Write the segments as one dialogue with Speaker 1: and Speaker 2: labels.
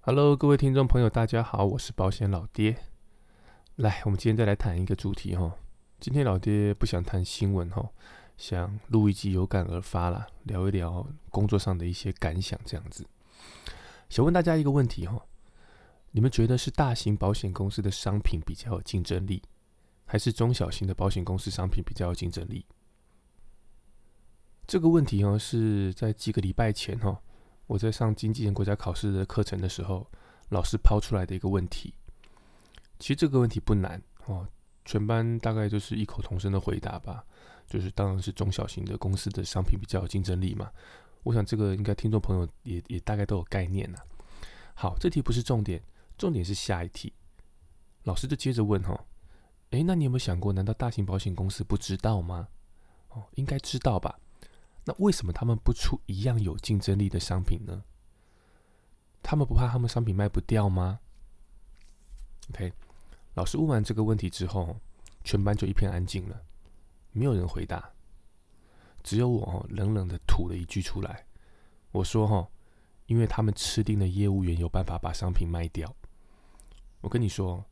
Speaker 1: Hello，各位听众朋友，大家好，我是保险老爹。来，我们今天再来谈一个主题哈。今天老爹不想谈新闻哈，想录一集有感而发啦，聊一聊工作上的一些感想这样子。想问大家一个问题哈，你们觉得是大型保险公司的商品比较有竞争力，还是中小型的保险公司商品比较有竞争力？这个问题哦，是在几个礼拜前哈。我在上经纪人国家考试的课程的时候，老师抛出来的一个问题，其实这个问题不难哦，全班大概就是异口同声的回答吧，就是当然是中小型的公司的商品比较有竞争力嘛。我想这个应该听众朋友也也大概都有概念了。好，这题不是重点，重点是下一题。老师就接着问哈，诶，那你有没有想过，难道大型保险公司不知道吗？哦，应该知道吧。那为什么他们不出一样有竞争力的商品呢？他们不怕他们商品卖不掉吗？OK，老师问完这个问题之后，全班就一片安静了，没有人回答，只有我冷冷的吐了一句出来。我说：“哈，因为他们吃定了业务员有办法把商品卖掉。”我跟你说，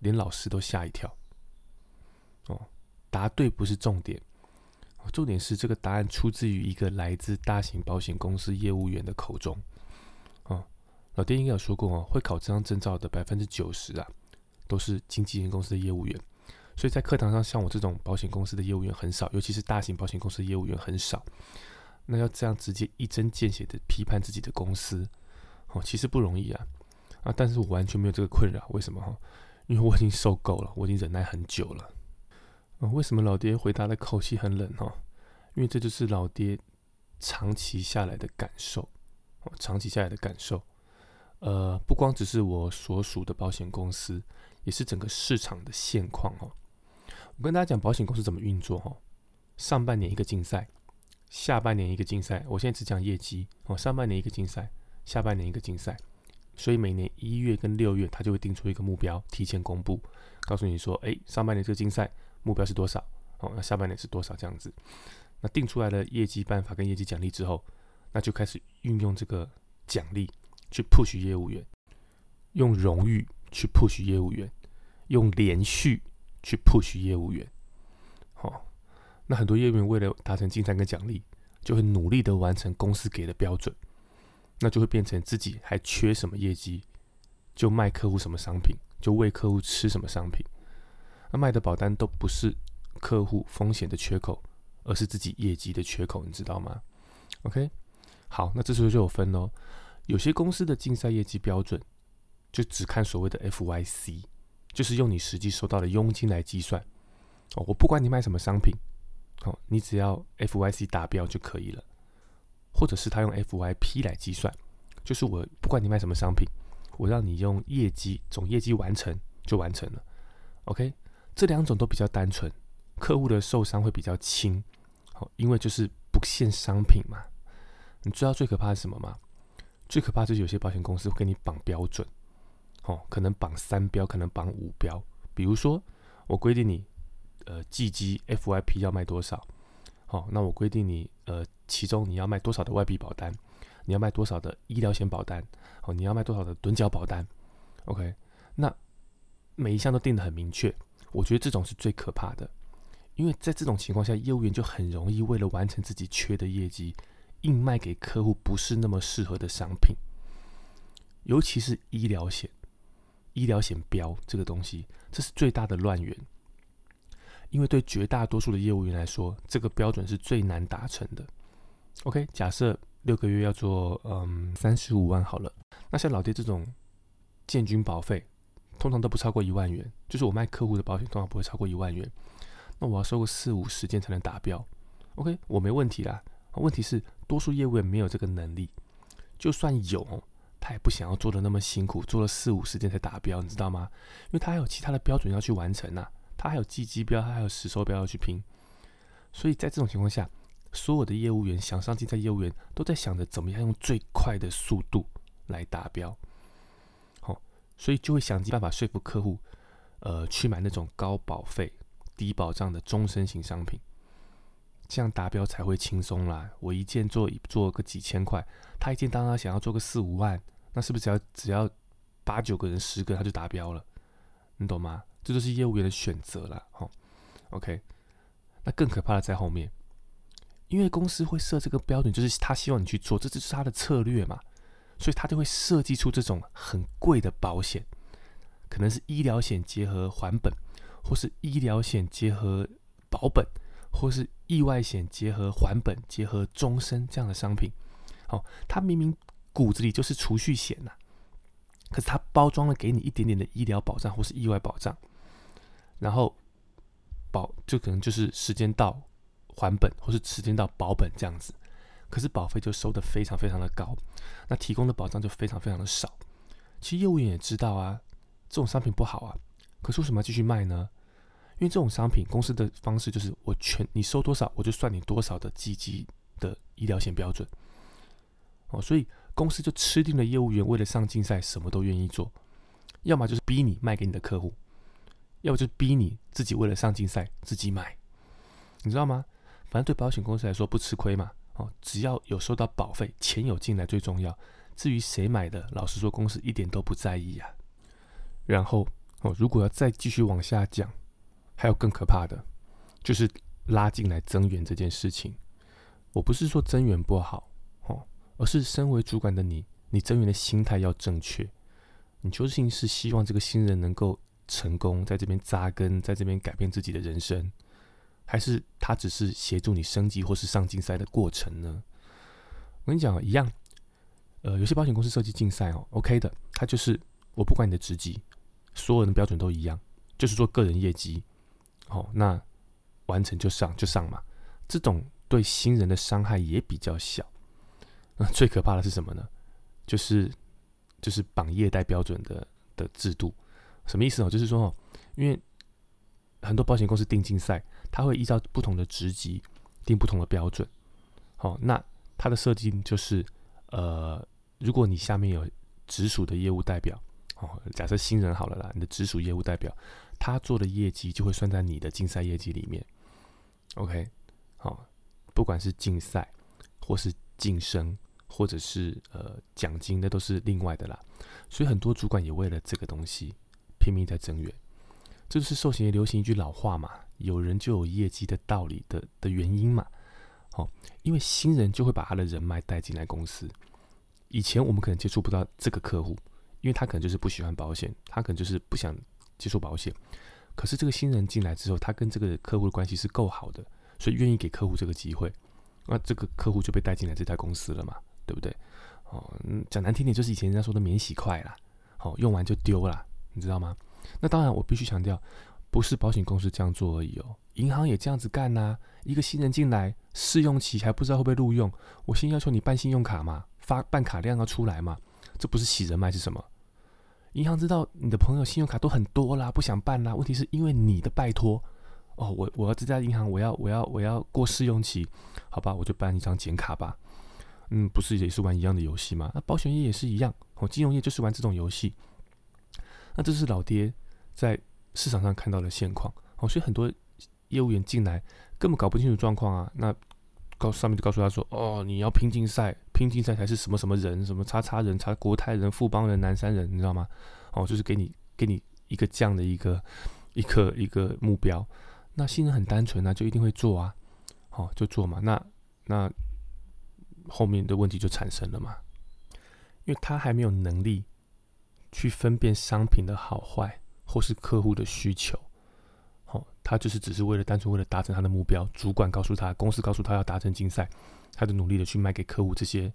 Speaker 1: 连老师都吓一跳。哦，答对不是重点。重点是这个答案出自于一个来自大型保险公司业务员的口中。哦，老爹应该有说过哦，会考这张证照的百分之九十啊，都是经纪人公司的业务员。所以在课堂上，像我这种保险公司的业务员很少，尤其是大型保险公司的业务员很少。那要这样直接一针见血的批判自己的公司，哦，其实不容易啊。啊，但是我完全没有这个困扰。为什么哈？因为我已经受够了，我已经忍耐很久了。为什么老爹回答的口气很冷哈？因为这就是老爹长期下来的感受，哦长期下来的感受。呃，不光只是我所属的保险公司，也是整个市场的现况哦。我跟大家讲，保险公司怎么运作哈？上半年一个竞赛，下半年一个竞赛。我现在只讲业绩哦。上半年一个竞赛，下半年一个竞赛。所以每年一月跟六月，他就会定出一个目标，提前公布，告诉你说，哎，上半年这个竞赛。目标是多少？哦，那下半年是多少？这样子，那定出来的业绩办法跟业绩奖励之后，那就开始运用这个奖励去 push 业务员，用荣誉去 push 业务员，用连续去 push 业务员。好，那很多业务员为了达成竞赛跟奖励，就会努力的完成公司给的标准，那就会变成自己还缺什么业绩，就卖客户什么商品，就喂客户吃什么商品。那卖的保单都不是客户风险的缺口，而是自己业绩的缺口，你知道吗？OK，好，那这时候就有分喽。有些公司的竞赛业绩标准就只看所谓的 FYC，就是用你实际收到的佣金来计算。哦，我不管你卖什么商品，哦，你只要 FYC 达标就可以了。或者是他用 FYP 来计算，就是我不管你卖什么商品，我让你用业绩总业绩完成就完成了。OK。这两种都比较单纯，客户的受伤会比较轻，好，因为就是不限商品嘛。你知道最可怕是什么吗？最可怕就是有些保险公司会给你绑标准，哦，可能绑三标，可能绑五标。比如说，我规定你，呃，季基 FYP 要卖多少，好，那我规定你，呃，其中你要卖多少的外币保单，你要卖多少的医疗险保单，哦，你要卖多少的趸缴保单，OK，那每一项都定得很明确。我觉得这种是最可怕的，因为在这种情况下，业务员就很容易为了完成自己缺的业绩，硬卖给客户不是那么适合的商品，尤其是医疗险，医疗险标这个东西，这是最大的乱源，因为对绝大多数的业务员来说，这个标准是最难达成的。OK，假设六个月要做嗯三十五万好了，那像老爹这种建军保费。通常都不超过一万元，就是我卖客户的保险通常不会超过一万元。那我要收个四五十件才能达标，OK，我没问题啦。问题是多数业务员没有这个能力，就算有，他也不想要做的那么辛苦，做了四五十件才达标，你知道吗？因为他还有其他的标准要去完成呐，他还有计绩标，他还有实收标要去拼。所以在这种情况下，所有的业务员想上竞赛业务员都在想着怎么样用最快的速度来达标。所以就会想尽办法说服客户，呃，去买那种高保费、低保障的终身型商品，这样达标才会轻松啦。我一件做做个几千块，他一件当然想要做个四五万，那是不是只要只要八九个人、十个他就达标了？你懂吗？这就是业务员的选择了。哦 OK，那更可怕的在后面，因为公司会设这个标准，就是他希望你去做，这就是他的策略嘛，所以他就会设计出这种很贵的保险，可能是医疗险结合还本，或是医疗险结合保本，或是意外险结合还本、结合终身这样的商品。哦，它明明骨子里就是储蓄险呐，可是它包装了给你一点点的医疗保障或是意外保障，然后保就可能就是时间到还本，或是时间到保本这样子，可是保费就收的非常非常的高，那提供的保障就非常非常的少。其实业务员也知道啊，这种商品不好啊，可是为什么继续卖呢？因为这种商品公司的方式就是我全你收多少，我就算你多少的积极的医疗险标准。哦，所以公司就吃定了业务员，为了上竞赛，什么都愿意做，要么就是逼你卖给你的客户，要么就逼你自己为了上竞赛自己买，你知道吗？反正对保险公司来说不吃亏嘛，哦，只要有收到保费，钱有进来最重要。至于谁买的，老实说，公司一点都不在意啊。然后哦，如果要再继续往下讲，还有更可怕的，就是拉进来增援这件事情。我不是说增援不好。哦而是身为主管的你，你增援的心态要正确。你究竟是希望这个新人能够成功，在这边扎根，在这边改变自己的人生，还是他只是协助你升级或是上竞赛的过程呢？我跟你讲，一样。呃，有些保险公司设计竞赛哦，OK 的，他就是我不管你的职级，所有人的标准都一样，就是做个人业绩。哦，那完成就上就上嘛。这种对新人的伤害也比较小。最可怕的是什么呢？就是就是绑业代标准的的制度，什么意思哦？就是说，因为很多保险公司定竞赛，它会依照不同的职级定不同的标准。好，那它的设计就是，呃，如果你下面有直属的业务代表，哦，假设新人好了啦，你的直属业务代表，他做的业绩就会算在你的竞赛业绩里面。OK，好，不管是竞赛或是晋升。或者是呃奖金，那都是另外的啦。所以很多主管也为了这个东西拼命在增援，这就是寿险业流行一句老话嘛：“有人就有业绩的道理的的原因嘛。”好，因为新人就会把他的人脉带进来公司。以前我们可能接触不到这个客户，因为他可能就是不喜欢保险，他可能就是不想接触保险。可是这个新人进来之后，他跟这个客户的关系是够好的，所以愿意给客户这个机会，那这个客户就被带进来这家公司了嘛。对不对？哦，讲难听点，就是以前人家说的免洗筷啦，好，用完就丢了，你知道吗？那当然，我必须强调，不是保险公司这样做而已哦，银行也这样子干呐。一个新人进来，试用期还不知道会不会录用，我先要求你办信用卡嘛，发办卡量要出来嘛，这不是洗人脉是什么？银行知道你的朋友信用卡都很多啦，不想办啦。问题是因为你的拜托，哦，我我要这家银行，我要我要我要过试用期，好吧，我就办一张简卡吧。嗯，不是也是玩一样的游戏吗？那保险业也是一样，哦，金融业就是玩这种游戏。那这是老爹在市场上看到的现况，哦，所以很多业务员进来根本搞不清楚状况啊。那告上面就告诉他说，哦，你要拼竞赛，拼竞赛才是什么什么人，什么叉叉人，叉国泰人、富邦人、南山人，你知道吗？哦，就是给你给你一个这样的一个一个一个目标。那新人很单纯啊，就一定会做啊，好就做嘛。那那。后面的问题就产生了嘛，因为他还没有能力去分辨商品的好坏，或是客户的需求，好，他就是只是为了单纯为了达成他的目标，主管告诉他，公司告诉他要达成竞赛，他就努力的去卖给客户这些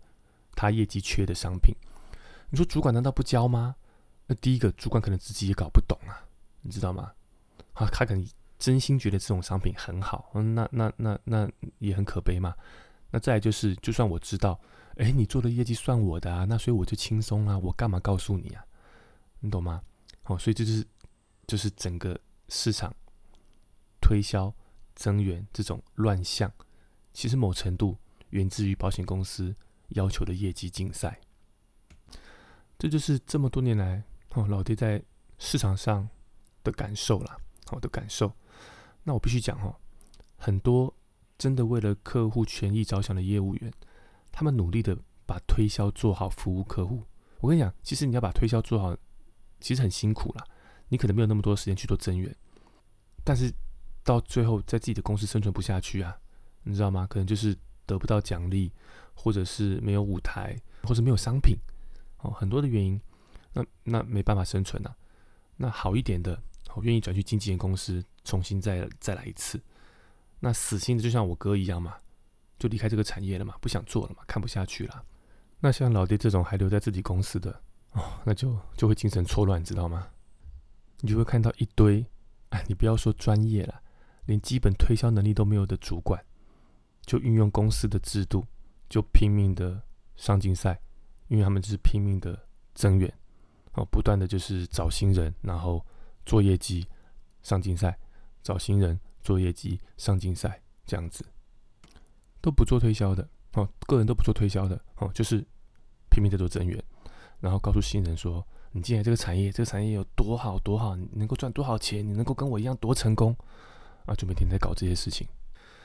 Speaker 1: 他业绩缺的商品。你说主管难道不教吗？那第一个主管可能自己也搞不懂啊，你知道吗？啊，他可能真心觉得这种商品很好，嗯，那那那那也很可悲嘛。那再来就是，就算我知道，哎，你做的业绩算我的啊，那所以我就轻松啊，我干嘛告诉你啊？你懂吗？哦，所以这就是，就是整个市场推销增援这种乱象，其实某程度源自于保险公司要求的业绩竞赛。这就是这么多年来哦，老爹在市场上的感受啦，好的感受。那我必须讲哦，很多。真的为了客户权益着想的业务员，他们努力的把推销做好，服务客户，我跟你讲，其实你要把推销做好，其实很辛苦啦。你可能没有那么多时间去做增援，但是到最后在自己的公司生存不下去啊，你知道吗？可能就是得不到奖励，或者是没有舞台，或者没有商品，哦，很多的原因，那那没办法生存啊。那好一点的，我愿意转去经纪人公司，重新再再来一次。那死心的就像我哥一样嘛，就离开这个产业了嘛，不想做了嘛，看不下去了。那像老爹这种还留在自己公司的，哦，那就就会精神错乱，知道吗？你就会看到一堆，哎，你不要说专业了，连基本推销能力都没有的主管，就运用公司的制度，就拼命的上竞赛，因为他们就是拼命的增援，哦，不断的就是找新人，然后做业绩，上竞赛，找新人做业绩，上竞赛，这样子，都不做推销的，哦，个人都不做推销的，哦，就是拼命的做增援，然后告诉新人说。你进来这个产业，这个产业有多好多好，你能够赚多少钱？你能够跟我一样多成功啊？就每天在搞这些事情。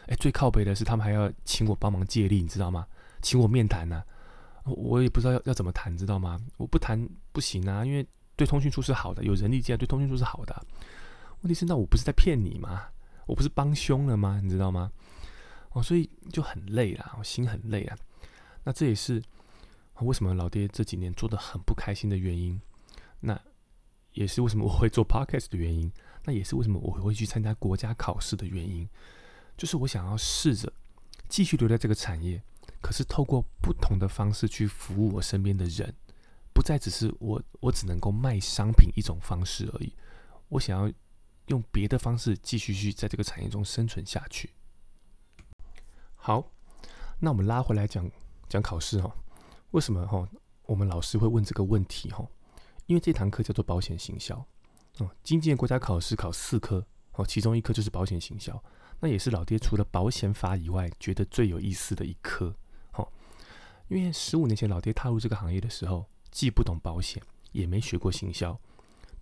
Speaker 1: 哎，最靠北的是他们还要请我帮忙借力，你知道吗？请我面谈呢，我也不知道要要怎么谈，知道吗？我不谈不行啊，因为对通讯处是好的，有人力进来对通讯处是好的。问题是那我不是在骗你吗？我不是帮凶了吗？你知道吗？哦，所以就很累啦，我心很累啊。那这也是为什么老爹这几年做的很不开心的原因。那也是为什么我会做 podcast 的原因，那也是为什么我会去参加国家考试的原因，就是我想要试着继续留在这个产业，可是透过不同的方式去服务我身边的人，不再只是我我只能够卖商品一种方式而已，我想要用别的方式继续去在这个产业中生存下去。好，那我们拉回来讲讲考试哈，为什么哈我们老师会问这个问题哈？因为这堂课叫做保险行销，哦，经济国家考试考四科，哦，其中一科就是保险行销，那也是老爹除了保险法以外觉得最有意思的一科，哦，因为十五年前老爹踏入这个行业的时候，既不懂保险，也没学过行销，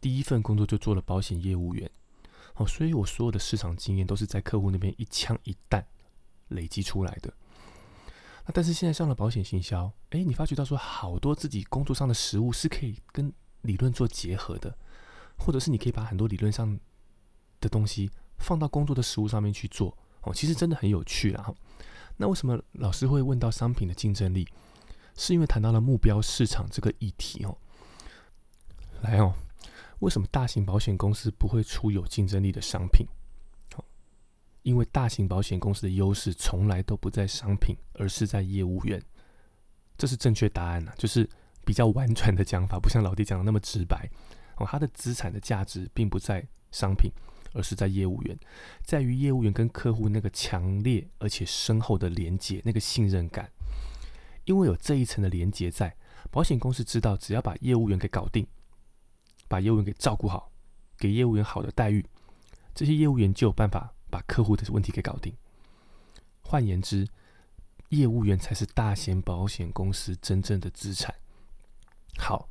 Speaker 1: 第一份工作就做了保险业务员，哦，所以我所有的市场经验都是在客户那边一枪一弹累积出来的。那但是现在上了保险行销，哎，你发觉到说好多自己工作上的实物是可以跟理论做结合的，或者是你可以把很多理论上的东西放到工作的实物上面去做哦，其实真的很有趣啊。那为什么老师会问到商品的竞争力？是因为谈到了目标市场这个议题哦。来哦，为什么大型保险公司不会出有竞争力的商品？因为大型保险公司的优势从来都不在商品，而是在业务员。这是正确答案呐，就是。比较婉转的讲法，不像老弟讲的那么直白哦。他的资产的价值并不在商品，而是在业务员，在于业务员跟客户那个强烈而且深厚的连接，那个信任感。因为有这一层的连接在，保险公司知道，只要把业务员给搞定，把业务员给照顾好，给业务员好的待遇，这些业务员就有办法客户的问题给搞定。换言之，业务员才是大型保险公司真正的资产。好，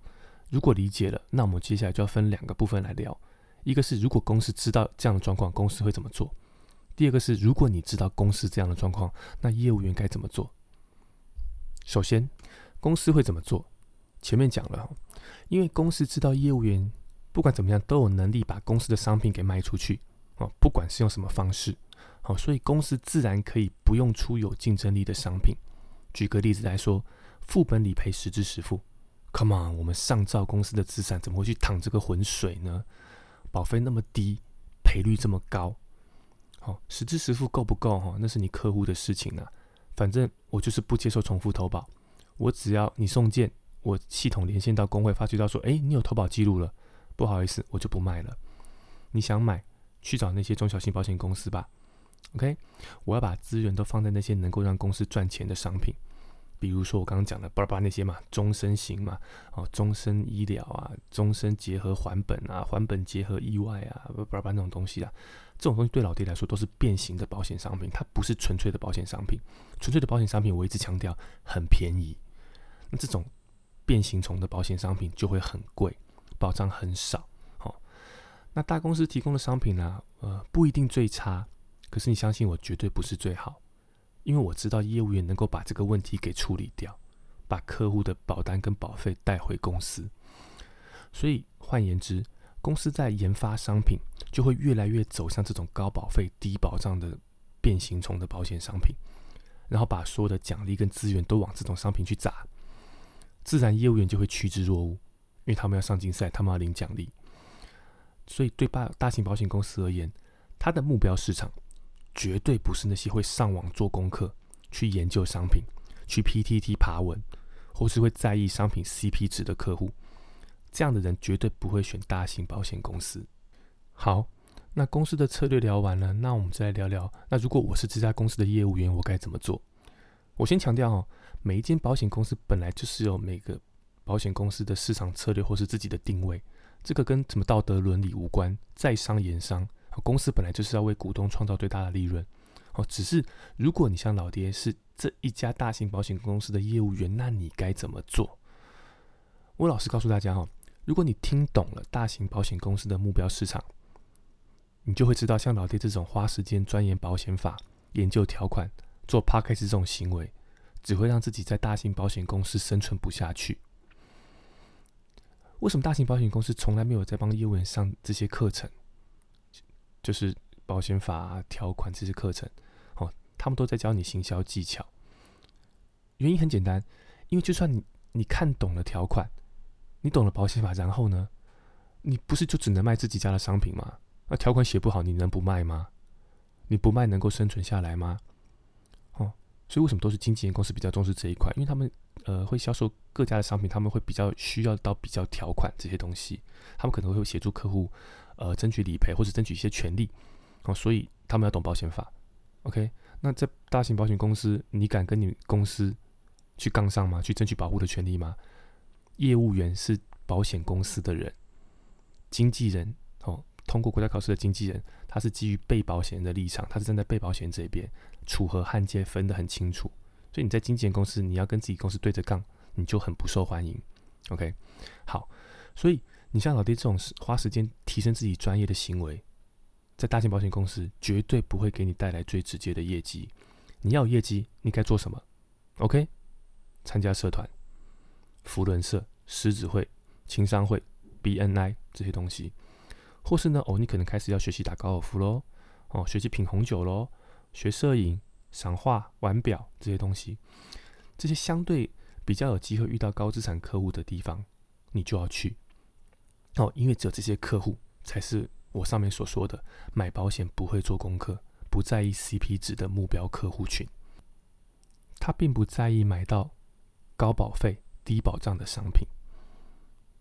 Speaker 1: 如果理解了，那我们接下来就要分两个部分来聊。一个是如果公司知道这样的状况，公司会怎么做？第二个是如果你知道公司这样的状况，那业务员该怎么做？首先，公司会怎么做？前面讲了，因为公司知道业务员不管怎么样都有能力把公司的商品给卖出去哦，不管是用什么方式，好，所以公司自然可以不用出有竞争力的商品。举个例子来说，副本理赔实支实付。Come on，我们上兆公司的资产怎么会去淌这个浑水呢？保费那么低，赔率这么高，好，实支实付够不够哈？那是你客户的事情啊。反正我就是不接受重复投保，我只要你送件，我系统连线到工会发觉到说，哎，你有投保记录了，不好意思，我就不卖了。你想买，去找那些中小型保险公司吧。OK，我要把资源都放在那些能够让公司赚钱的商品。比如说我刚刚讲的巴拉巴那些嘛，终身型嘛，哦，终身医疗啊，终身结合还本啊，还本结合意外啊，巴拉巴那种东西啊，这种东西对老爹来说都是变形的保险商品，它不是纯粹的保险商品。纯粹的保险商品我一直强调很便宜，那这种变形虫的保险商品就会很贵，保障很少。那大公司提供的商品呢，呃，不一定最差，可是你相信我，绝对不是最好。因为我知道业务员能够把这个问题给处理掉，把客户的保单跟保费带回公司。所以换言之，公司在研发商品就会越来越走向这种高保费、低保障的变形虫的保险商品，然后把所有的奖励跟资源都往这种商品去砸，自然业务员就会趋之若鹜，因为他们要上竞赛，他们要领奖励。所以对大大型保险公司而言，它的目标市场绝对不是那些会上网做功课、去研究商品、去 PTT 爬文，或是会在意商品 CP 值的客户。这样的人绝对不会选大型保险公司。好，那公司的策略聊完了，那我们再来聊聊。那如果我是这家公司的业务员，我该怎么做？我先强调哦，每一间保险公司本来就是有每个保险公司的市场策略或是自己的定位，这个跟什么道德伦理无关。在商言商，公司本来就是要为股东创造最大的利润。哦，只是如果你像老爹是这一家大型保险公司的业务员，那你该怎么做？我老实告诉大家哈。如果你听懂了大型保险公司的目标市场，你就会知道，像老爹这种花时间钻研保险法、研究条款、做 p a c k a g e 这种行为，只会让自己在大型保险公司生存不下去。为什么大型保险公司从来没有在帮业务员上这些课程？就是保险法条款这些课程，哦，他们都在教你行销技巧。原因很简单，因为就算你你看懂了条款。你懂了保险法，然后呢？你不是就只能卖自己家的商品吗？那条款写不好，你能不卖吗？你不卖能够生存下来吗？哦，所以为什么都是经纪人公司比较重视这一块？因为他们呃会销售各家的商品，他们会比较需要到比较条款这些东西，他们可能会协助客户呃争取理赔或者争取一些权利哦，所以他们要懂保险法。OK，那在大型保险公司，你敢跟你公司去杠上吗？去争取保护的权利吗？业务员是保险公司的人，经纪人哦，通过国家考试的经纪人，他是基于被保险人的立场，他是站在被保险人这边，楚河汉界分得很清楚。所以你在经纪公司，你要跟自己公司对着杠，你就很不受欢迎。OK，好，所以你像老爹这种花时间提升自己专业的行为，在大型保险公司绝对不会给你带来最直接的业绩。你要有业绩，你该做什么？OK，参加社团。福伦社、狮子会、情商会、BNI 这些东西，或是呢，哦，你可能开始要学习打高尔夫喽，哦，学习品红酒喽，学摄影、赏画、玩表这些东西，这些相对比较有机会遇到高资产客户的地方，你就要去。哦，因为只有这些客户才是我上面所说的买保险不会做功课、不在意 CP 值的目标客户群，他并不在意买到高保费。低保障的商品，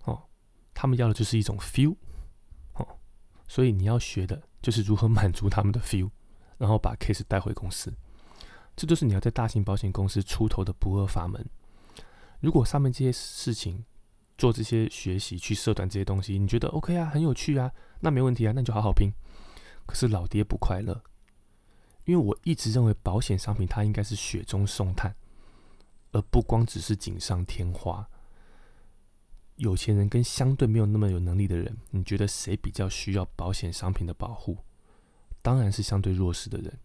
Speaker 1: 哦，他们要的就是一种 feel，哦，所以你要学的就是如何满足他们的 feel，然后把 case 带回公司，这就是你要在大型保险公司出头的不二法门。如果上面这些事情做这些学习去社团这些东西，你觉得 OK 啊，很有趣啊，那没问题啊，那你就好好拼。可是老爹不快乐，因为我一直认为保险商品它应该是雪中送炭。而不光只是锦上添花。有钱人跟相对没有那么有能力的人，你觉得谁比较需要保险商品的保护？当然是相对弱势的人。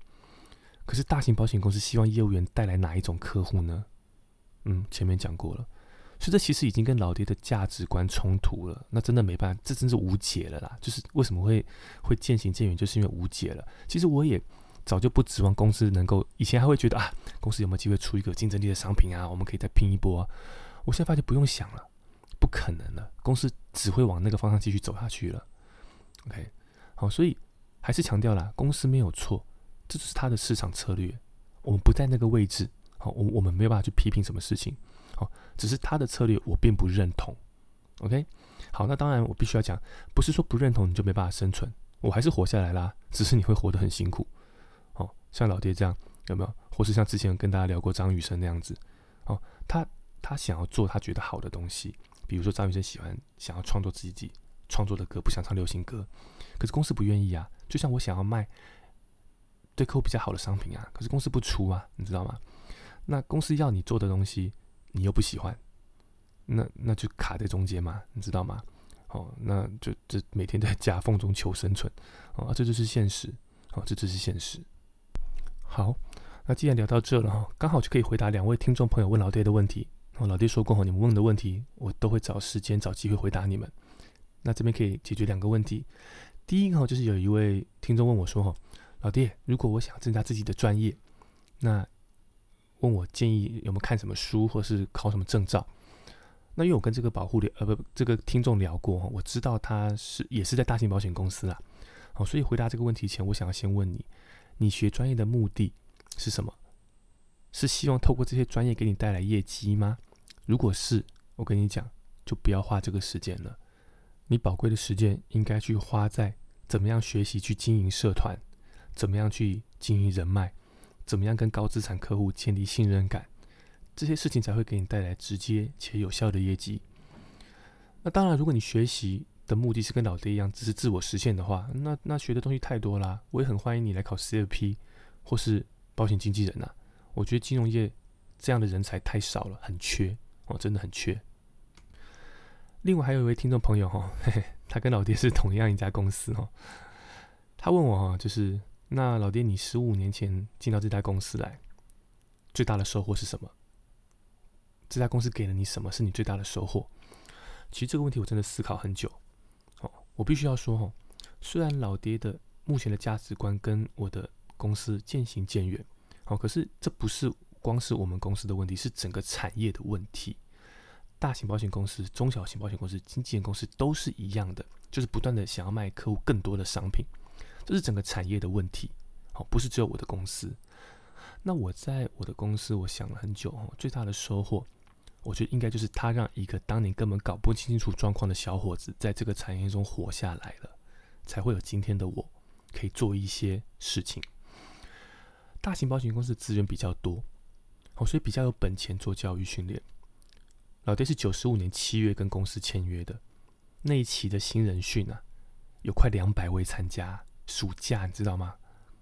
Speaker 1: 可是大型保险公司希望业务员带来哪一种客户呢？嗯，前面讲过了，所以这其实已经跟老爹的价值观冲突了。那真的没办法，这真是无解了啦。就是为什么会会渐行渐远，就是因为无解了。其实我也。早就不指望公司能够，以前还会觉得啊，公司有没有机会出一个竞争力的商品啊？我们可以再拼一波。啊。我现在发现不用想了，不可能了，公司只会往那个方向继续走下去了。OK，好，所以还是强调了，公司没有错，这就是他的市场策略。我们不在那个位置，好，我我们没有办法去批评什么事情，好，只是他的策略我并不认同。OK，好，那当然我必须要讲，不是说不认同你就没办法生存，我还是活下来啦，只是你会活得很辛苦。哦像老爹这样有没有？或是像之前跟大家聊过张雨生那样子，哦，他他想要做他觉得好的东西，比如说张雨生喜欢想要创作自己创作的歌，不想唱流行歌，可是公司不愿意啊。就像我想要卖对客户比较好的商品啊，可是公司不出啊，你知道吗？那公司要你做的东西，你又不喜欢，那那就卡在中间嘛，你知道吗？哦，那就这每天在夹缝中求生存，哦，这就是现实，哦，这就是现实。好，那既然聊到这了哈，刚好就可以回答两位听众朋友问老爹的问题。哦，老爹说过，哦，你们问的问题，我都会找时间、找机会回答你们。那这边可以解决两个问题。第一个哈，就是有一位听众问我说：“哈，老弟，如果我想增加自己的专业，那问我建议有没有看什么书，或是考什么证照？”那因为我跟这个保护的呃不这个听众聊过，我知道他是也是在大型保险公司啦。好，所以回答这个问题前，我想要先问你：你学专业的目的是什么？是希望透过这些专业给你带来业绩吗？如果是，我跟你讲，就不要花这个时间了。你宝贵的时间应该去花在怎么样学习去经营社团，怎么样去经营人脉，怎么样跟高资产客户建立信任感，这些事情才会给你带来直接且有效的业绩。那当然，如果你学习的目的是跟老爹一样，只是自我实现的话，那那学的东西太多啦。我也很欢迎你来考 CFP 或是保险经纪人呐。我觉得金融业这样的人才太少了，很缺哦，真的很缺。另外还有一位听众朋友哈，他跟老爹是同样一家公司哦。他问我哈，就是那老爹，你十五年前进到这家公司来，最大的收获是什么？这家公司给了你什么是你最大的收获？其实这个问题我真的思考很久。哦，我必须要说哈，虽然老爹的目前的价值观跟我的公司渐行渐远。好，可是这不是光是我们公司的问题，是整个产业的问题。大型保险公司、中小型保险公司、经纪人公司都是一样的，就是不断的想要卖客户更多的商品，这是整个产业的问题。好，不是只有我的公司。那我在我的公司，我想了很久哦，最大的收获，我觉得应该就是他让一个当年根本搞不清楚状况的小伙子，在这个产业中活下来了，才会有今天的我，可以做一些事情。大型保险公司资源比较多，哦，所以比较有本钱做教育训练。老爹是九十五年七月跟公司签约的，那一期的新人训啊，有快两百位参加，暑假你知道吗？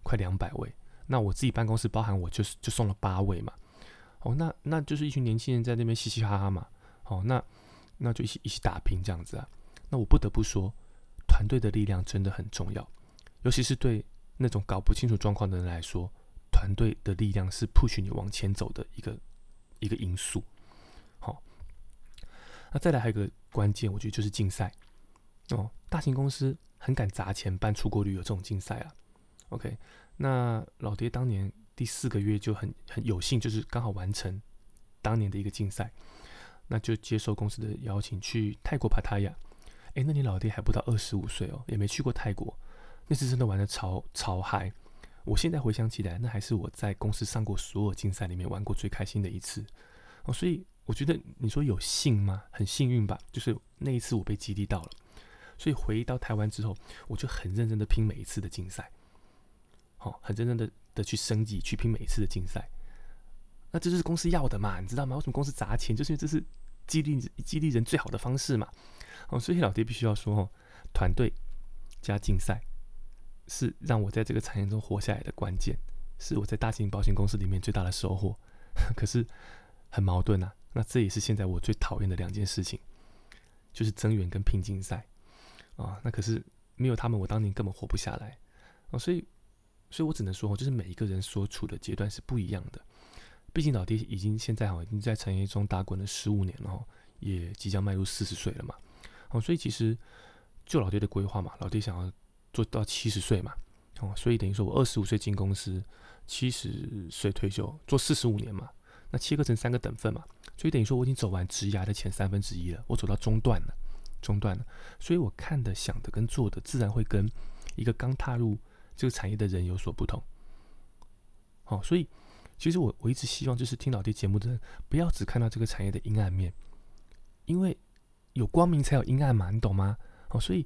Speaker 1: 快两百位。那我自己办公室包含我，就是就送了八位嘛。哦，那那就是一群年轻人在那边嘻嘻哈哈嘛。哦，那那就一起一起打拼这样子啊。那我不得不说，团队的力量真的很重要，尤其是对那种搞不清楚状况的人来说。团队的力量是 push 你往前走的一个一个因素。好，那再来还有一个关键，我觉得就是竞赛。哦，大型公司很敢砸钱办出国旅游这种竞赛啊。OK，那老爹当年第四个月就很很有幸，就是刚好完成当年的一个竞赛，那就接受公司的邀请去泰国帕塔亚。哎，那你老爹还不到二十五岁哦，也没去过泰国，那次真的玩的超超嗨。我现在回想起来，那还是我在公司上过所有竞赛里面玩过最开心的一次哦。所以我觉得你说有幸吗？很幸运吧。就是那一次我被激励到了，所以回到台湾之后，我就很认真的拼每一次的竞赛，好，很认真的的去升级，去拼每一次的竞赛。那这就是公司要的嘛，你知道吗？为什么公司砸钱？就是因为这是激励激励人最好的方式嘛。哦，所以老爹必须要说哦，团队加竞赛。是让我在这个产业中活下来的关键，是我在大型保险公司里面最大的收获。可是很矛盾啊，那这也是现在我最讨厌的两件事情，就是增援跟拼竞赛啊。那可是没有他们，我当年根本活不下来啊。所以，所以我只能说，就是每一个人所处的阶段是不一样的。毕竟老爹已经现在哈已经在产业中打滚了十五年了，也即将迈入四十岁了嘛。哦，所以其实就老爹的规划嘛，老爹想要。做到七十岁嘛，哦，所以等于说我二十五岁进公司，七十岁退休，做四十五年嘛，那切割成三个等份嘛，所以等于说我已经走完职涯的前三分之一了，我走到中段了，中断了，所以我看的、想的跟做的，自然会跟一个刚踏入这个产业的人有所不同。好，所以其实我我一直希望就是听老爹节目的人，不要只看到这个产业的阴暗面，因为有光明才有阴暗嘛，你懂吗？好，所以。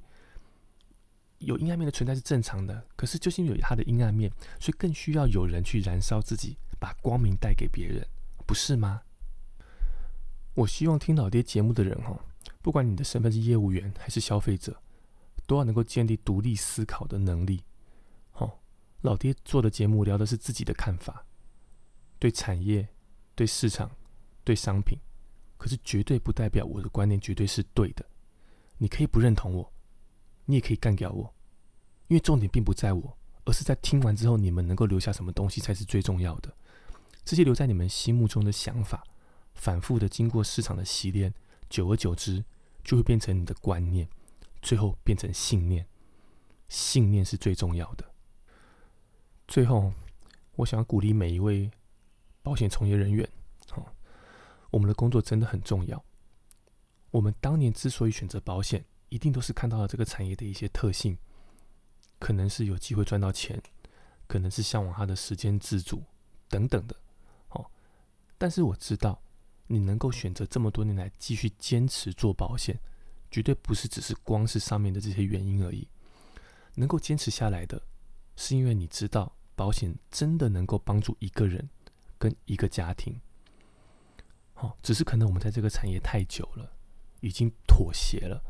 Speaker 1: 有阴暗面的存在是正常的，可是就是因为有它的阴暗面，所以更需要有人去燃烧自己，把光明带给别人，不是吗？我希望听老爹节目的人哈，不管你的身份是业务员还是消费者，都要能够建立独立思考的能力。好，老爹做的节目聊的是自己的看法，对产业、对市场、对商品，可是绝对不代表我的观念绝对是对的。你可以不认同我。你也可以干掉我，因为重点并不在我，而是在听完之后，你们能够留下什么东西才是最重要的。这些留在你们心目中的想法，反复的经过市场的洗练，久而久之就会变成你的观念，最后变成信念。信念是最重要的。最后，我想要鼓励每一位保险从业人员，好，我们的工作真的很重要。我们当年之所以选择保险，一定都是看到了这个产业的一些特性，可能是有机会赚到钱，可能是向往它的时间自主等等的。好，但是我知道，你能够选择这么多年来继续坚持做保险，绝对不是只是光是上面的这些原因而已。能够坚持下来的，是因为你知道保险真的能够帮助一个人跟一个家庭。好，只是可能我们在这个产业太久了，已经妥协了，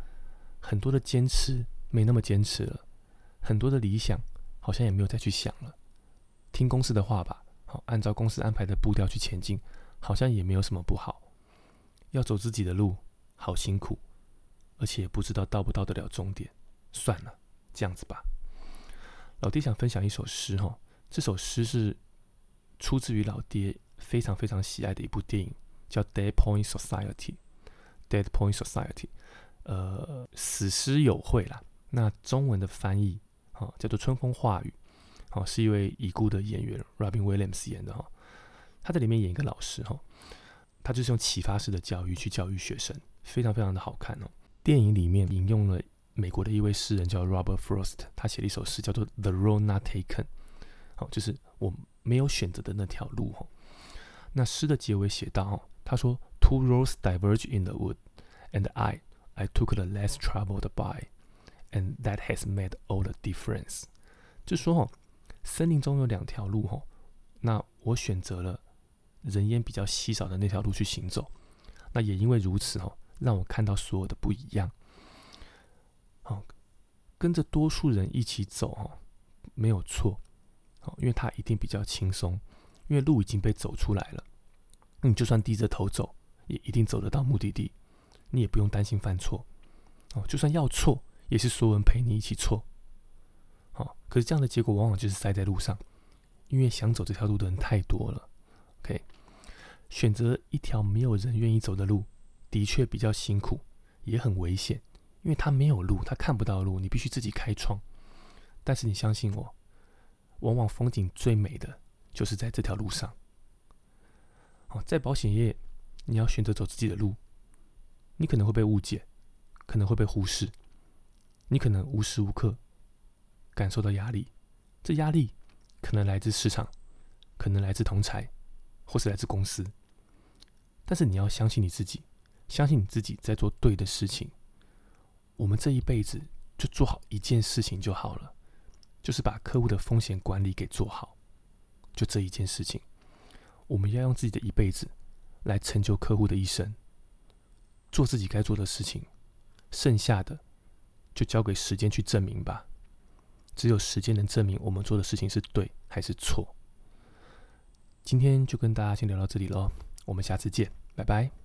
Speaker 1: 很多的坚持没那么坚持了，很多的理想好像也没有再去想了。听公司的话吧，好，按照公司安排的步调去前进，好像也没有什么不好。要走自己的路，好辛苦，而且也不知道到不到得了终点，算了。这样子吧，老爹想分享一首诗哈。这首诗是出自于老爹非常非常喜爱的一部电影，叫《Dead Point Society》。Dead Point Society，呃，死尸有会啦。那中文的翻译哈叫做《春风化雨》，好，是一位已故的演员 Robin Williams 演的哈。他在里面演一个老师哈，他就是用启发式的教育去教育学生，非常非常的好看哦。电影里面引用了。美国的一位诗人叫 Robert Frost，他写了一首诗叫做《The Road Not Taken》，好，就是我没有选择的那条路哈。那诗的结尾写到，他说：“Two roads diverge in the wood, and I, I took the less traveled by, and that has made all the difference。”就说哈，森林中有两条路哈，那我选择了人烟比较稀少的那条路去行走，那也因为如此哦，让我看到所有的不一样。好，跟着多数人一起走哦，没有错，好，因为他一定比较轻松，因为路已经被走出来了。你就算低着头走，也一定走得到目的地，你也不用担心犯错。哦，就算要错，也是所有人陪你一起错。好，可是这样的结果往往就是塞在路上，因为想走这条路的人太多了。OK，选择一条没有人愿意走的路，的确比较辛苦，也很危险。因为他没有路，他看不到路，你必须自己开创。但是你相信我，往往风景最美的就是在这条路上。哦，在保险业，你要选择走自己的路，你可能会被误解，可能会被忽视，你可能无时无刻感受到压力。这压力可能来自市场，可能来自同财，或是来自公司。但是你要相信你自己，相信你自己在做对的事情。我们这一辈子就做好一件事情就好了，就是把客户的风险管理给做好，就这一件事情。我们要用自己的一辈子来成就客户的一生，做自己该做的事情，剩下的就交给时间去证明吧。只有时间能证明我们做的事情是对还是错。今天就跟大家先聊到这里喽，我们下次见，拜拜。